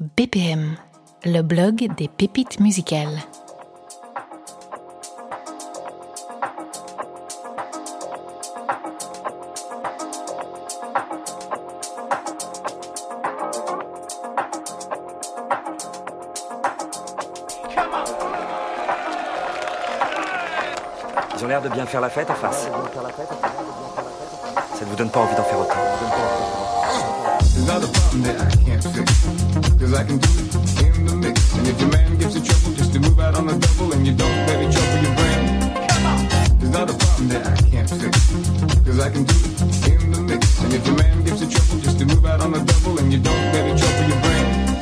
BPM, le blog des pépites musicales. Ils ont l'air de bien faire la fête en face. Ça ne vous donne pas envie d'en faire autant. There's not a problem that I can't fix. Cause I can do it in the mix. And if your man gives you trouble just to move out on the double and you don't let trouble your brain. There's not a problem that I can't I can do it in the mix. And if your man gives you trouble just to move out on the double and you don't let trouble your brain.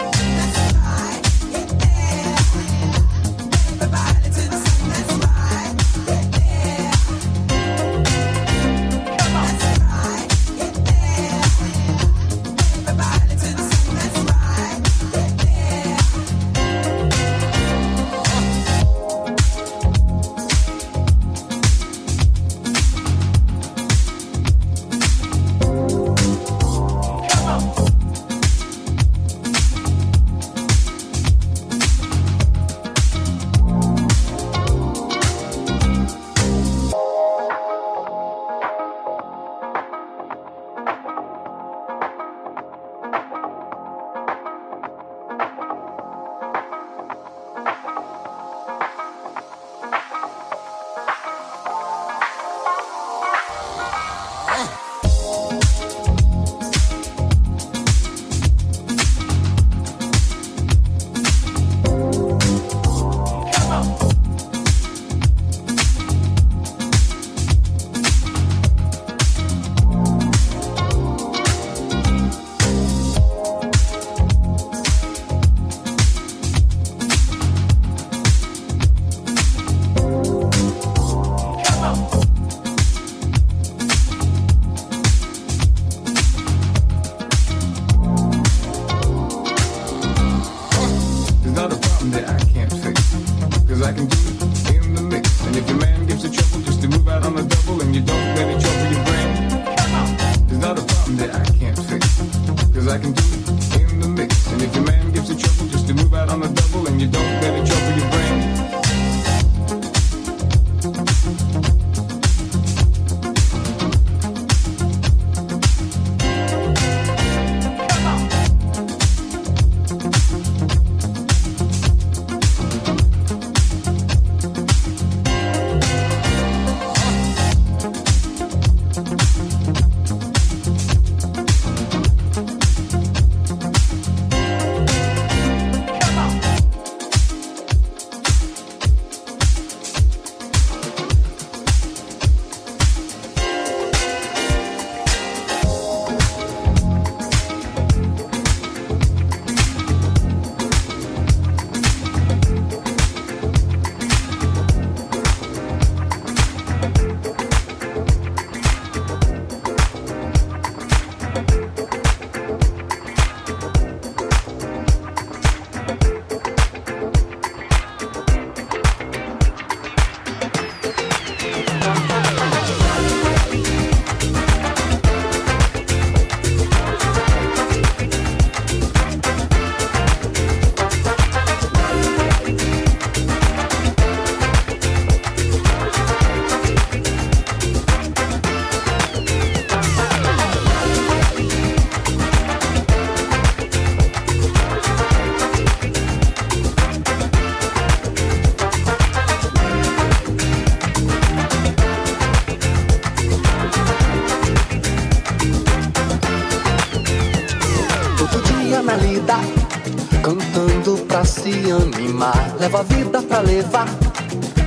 Se animar. A vida pra levar,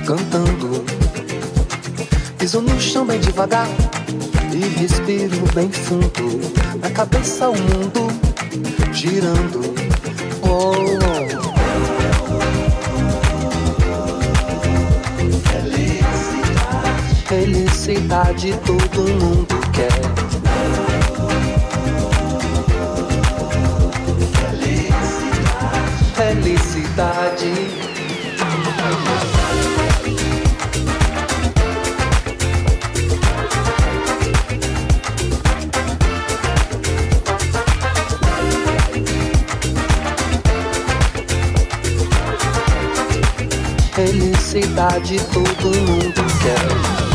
cantando. Piso no chão bem devagar e respiro bem fundo. Na cabeça o mundo girando. Oh, oh. Felicidade todo mundo quer. Felicidade todo mundo quer.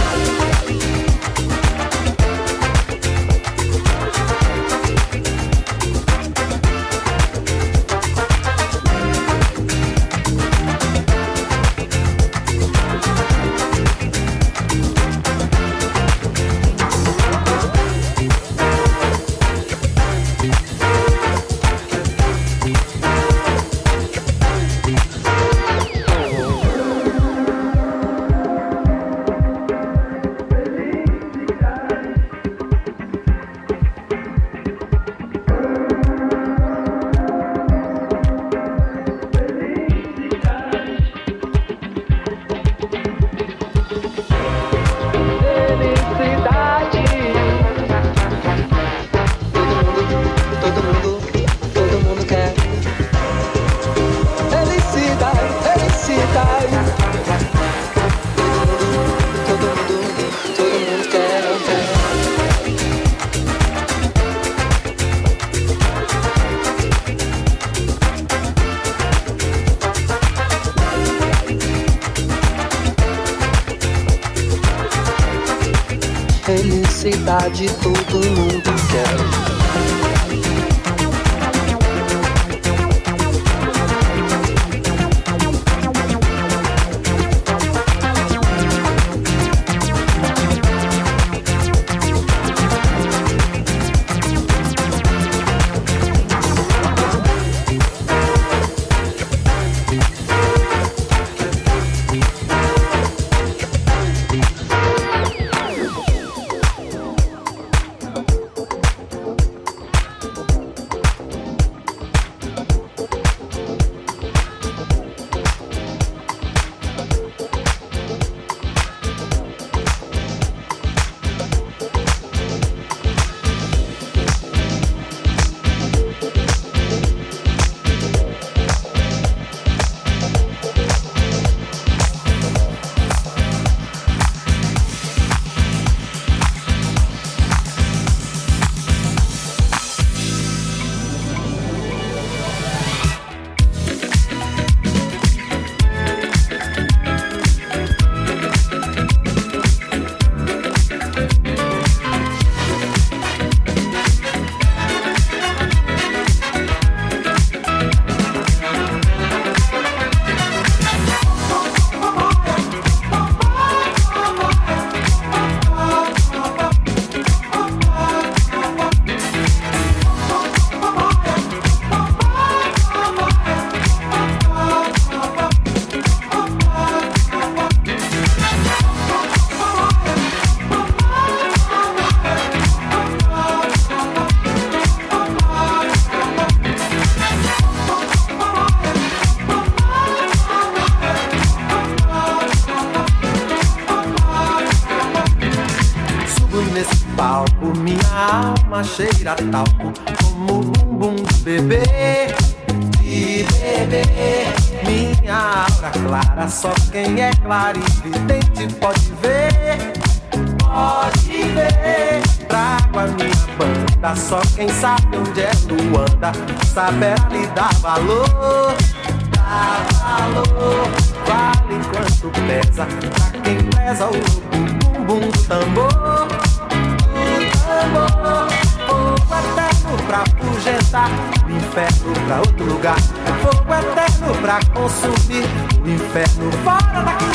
Felicidade todo mundo talco como o bumbum do bebê. De bebê, minha aura clara, só quem é clarividente pode ver. Pode ver, trago a minha banda, só quem sabe onde é Luanda, saberá lhe dar valor. Dar valor, vale quanto pesa, pra quem pesa o bumbum do tambor. Pra afugentar o inferno pra outro lugar. Fogo eterno pra consumir o inferno fora daqui.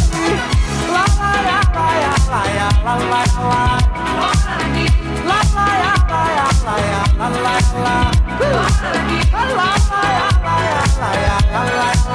Lá, lá, lá, lá, lá, lá, lá, lá, lá. Lá, lá, lá, lá, lá, lá, lá, lá, lá. Lá, lá, lá, lá, lá, lá, lá, lá.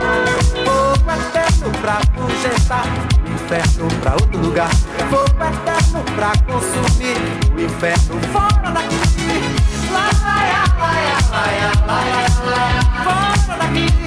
pra fugentar, inferno pra outro lugar, fogo eterno pra consumir, o inferno fora daqui. Lá, lá, lá, lá, lá, lá, lá, lá, fora daqui.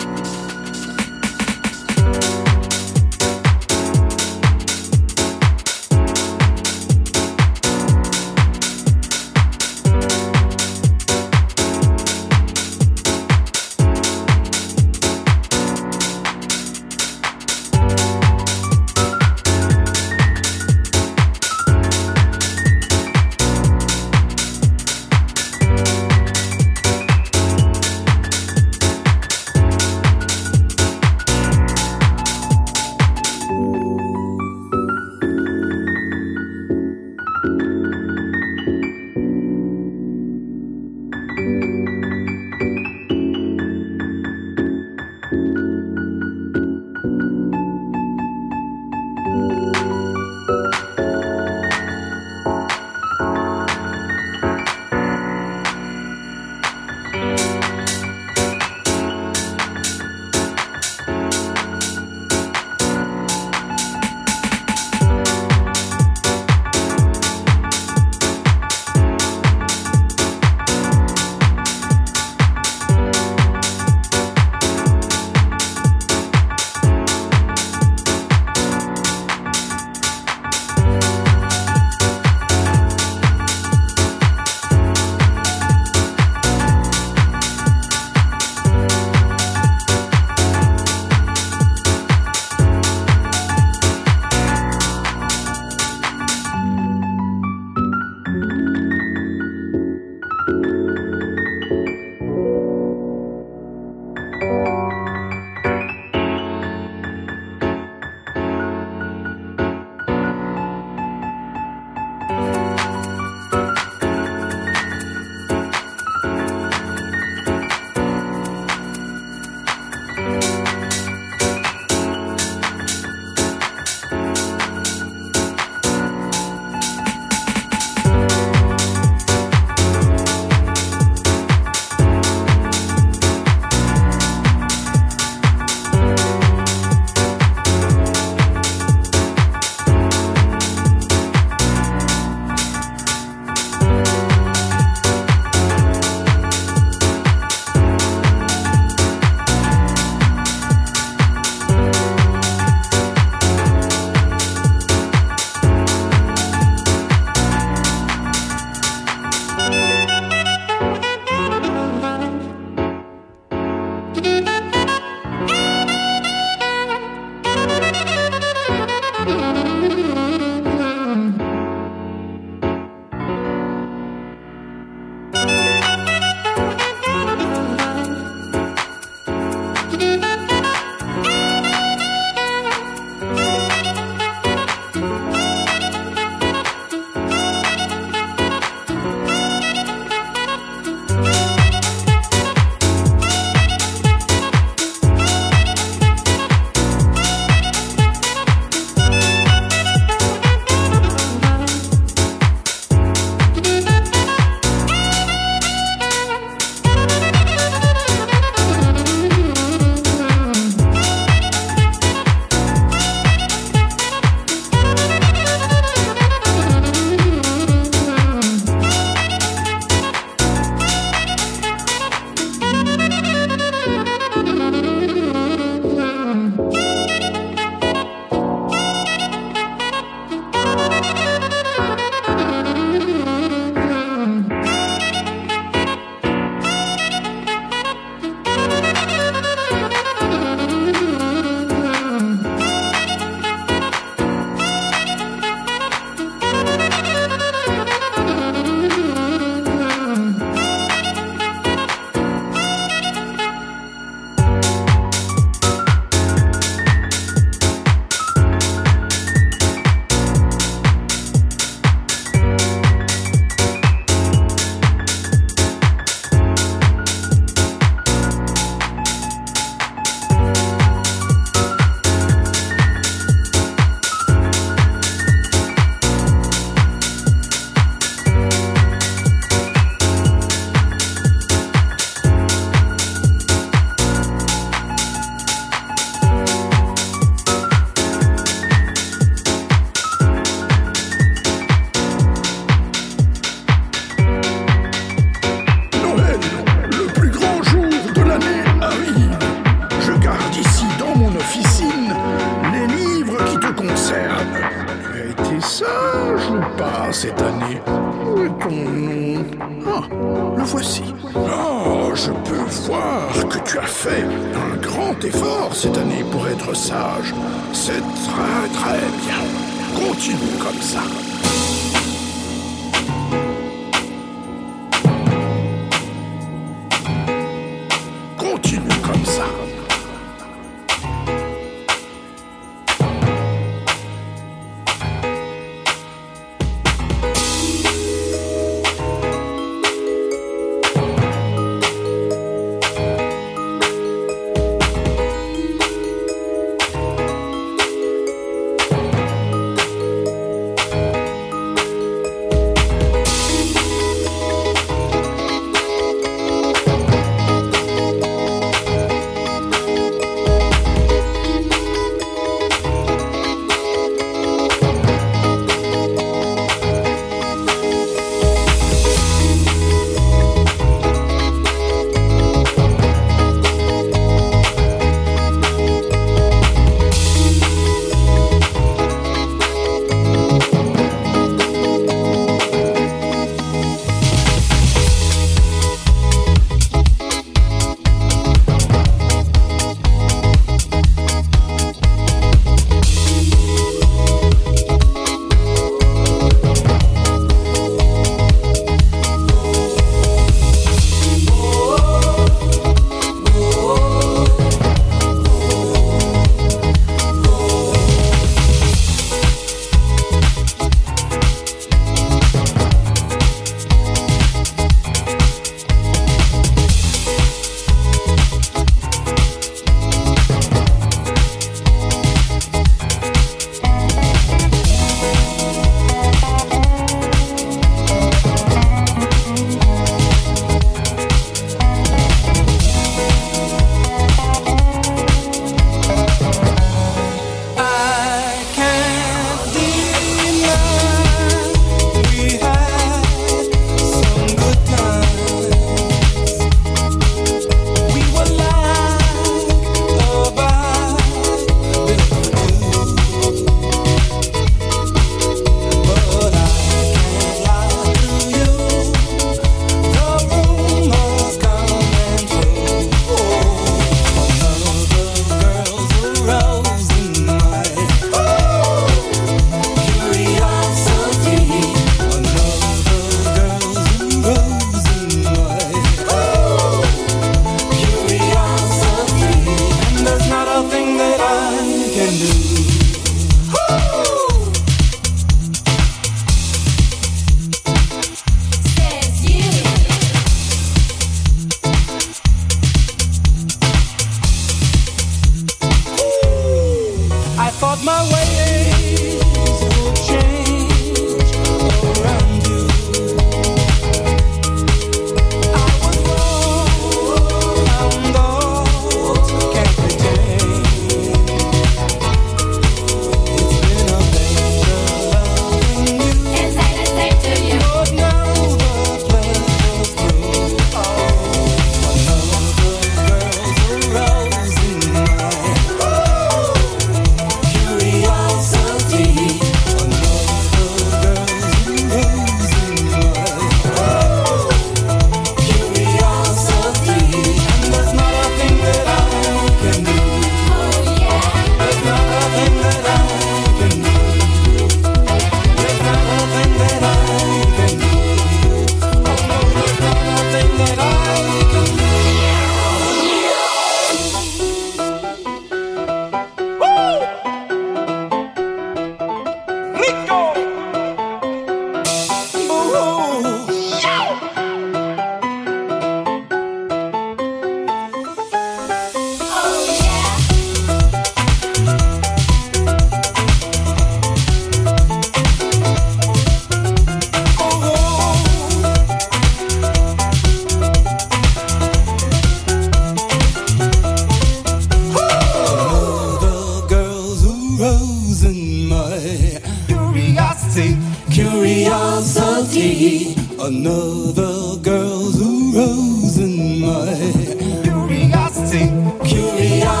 Gloria.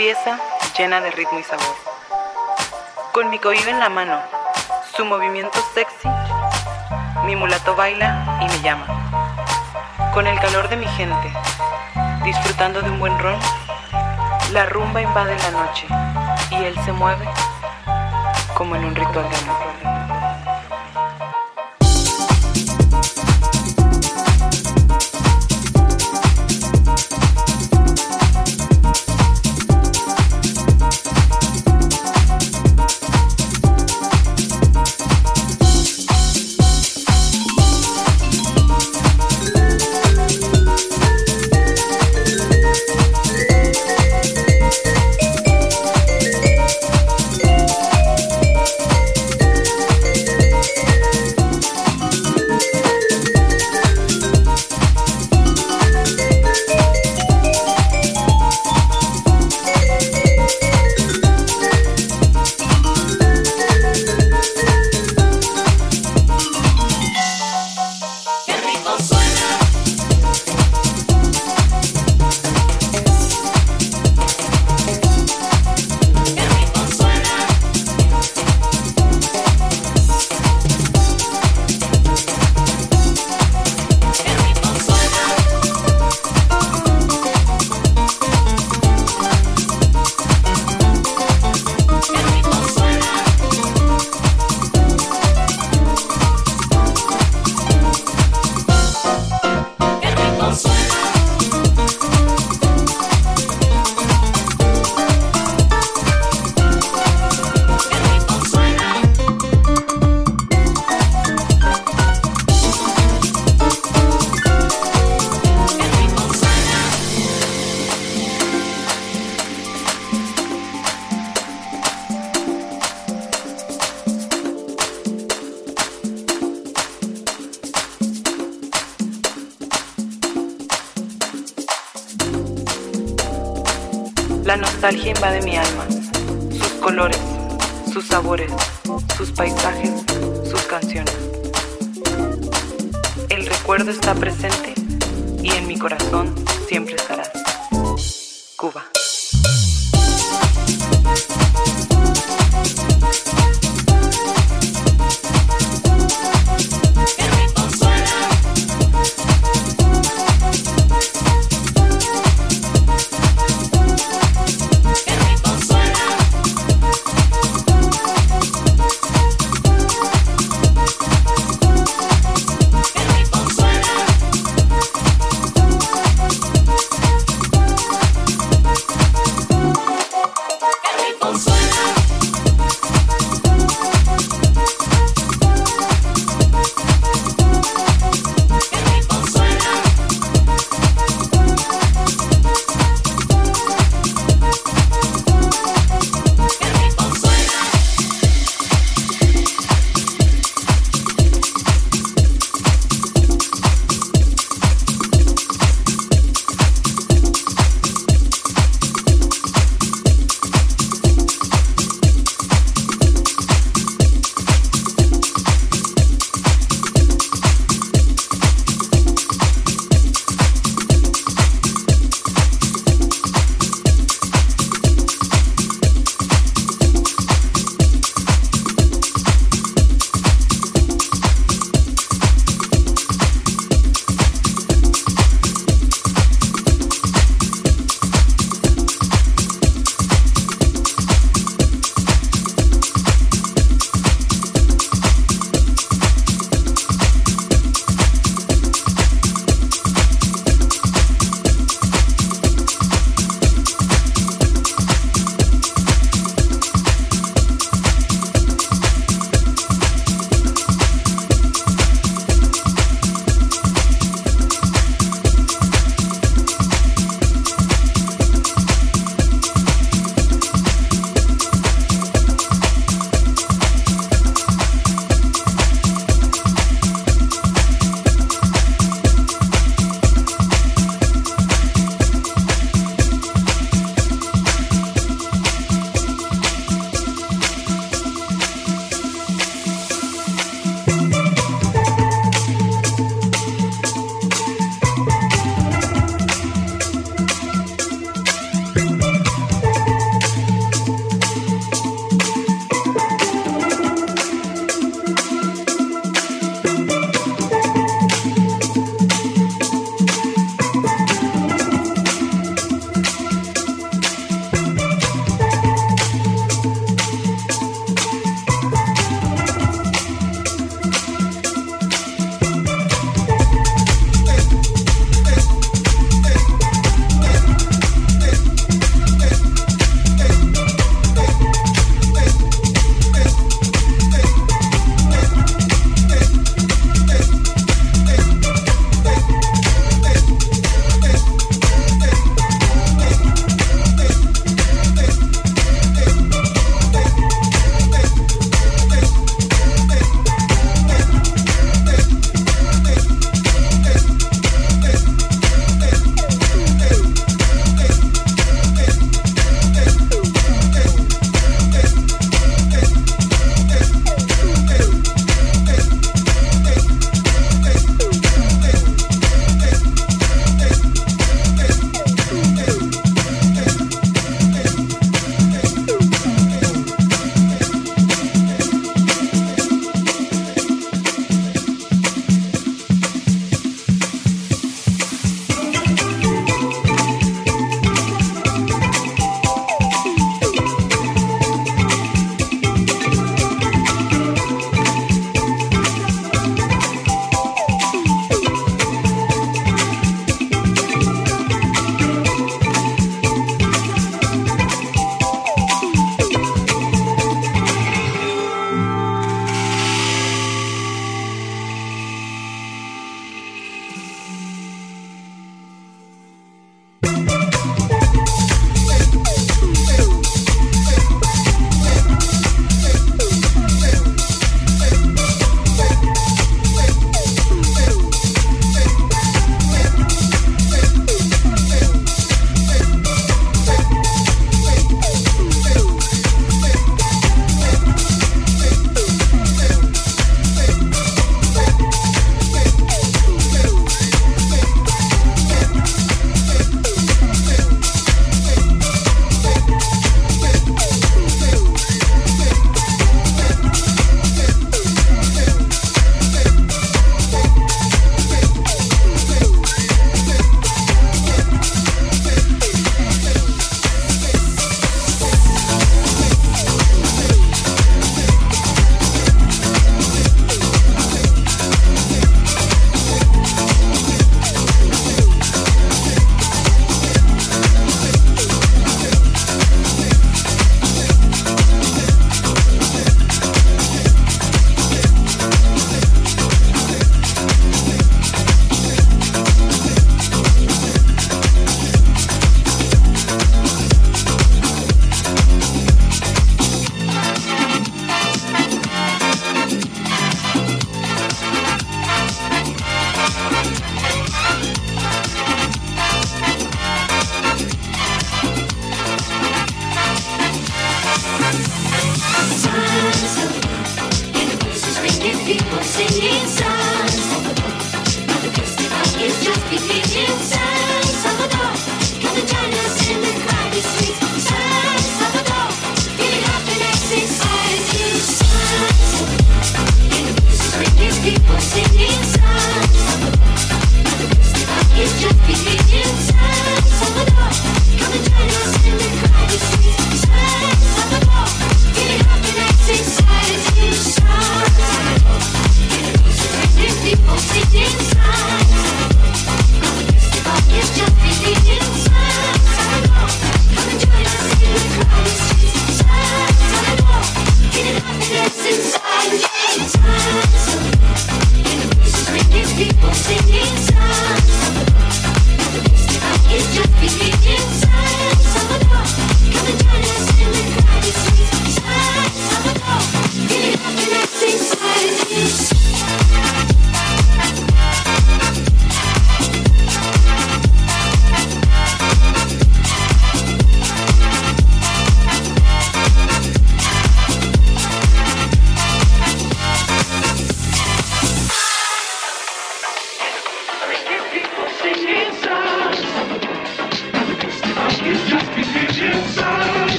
Empieza llena de ritmo y sabor. Con mi cohiba en la mano, su movimiento sexy, mi mulato baila y me llama. Con el calor de mi gente, disfrutando de un buen ron, la rumba invade la noche y él se mueve como en un ritual de amor.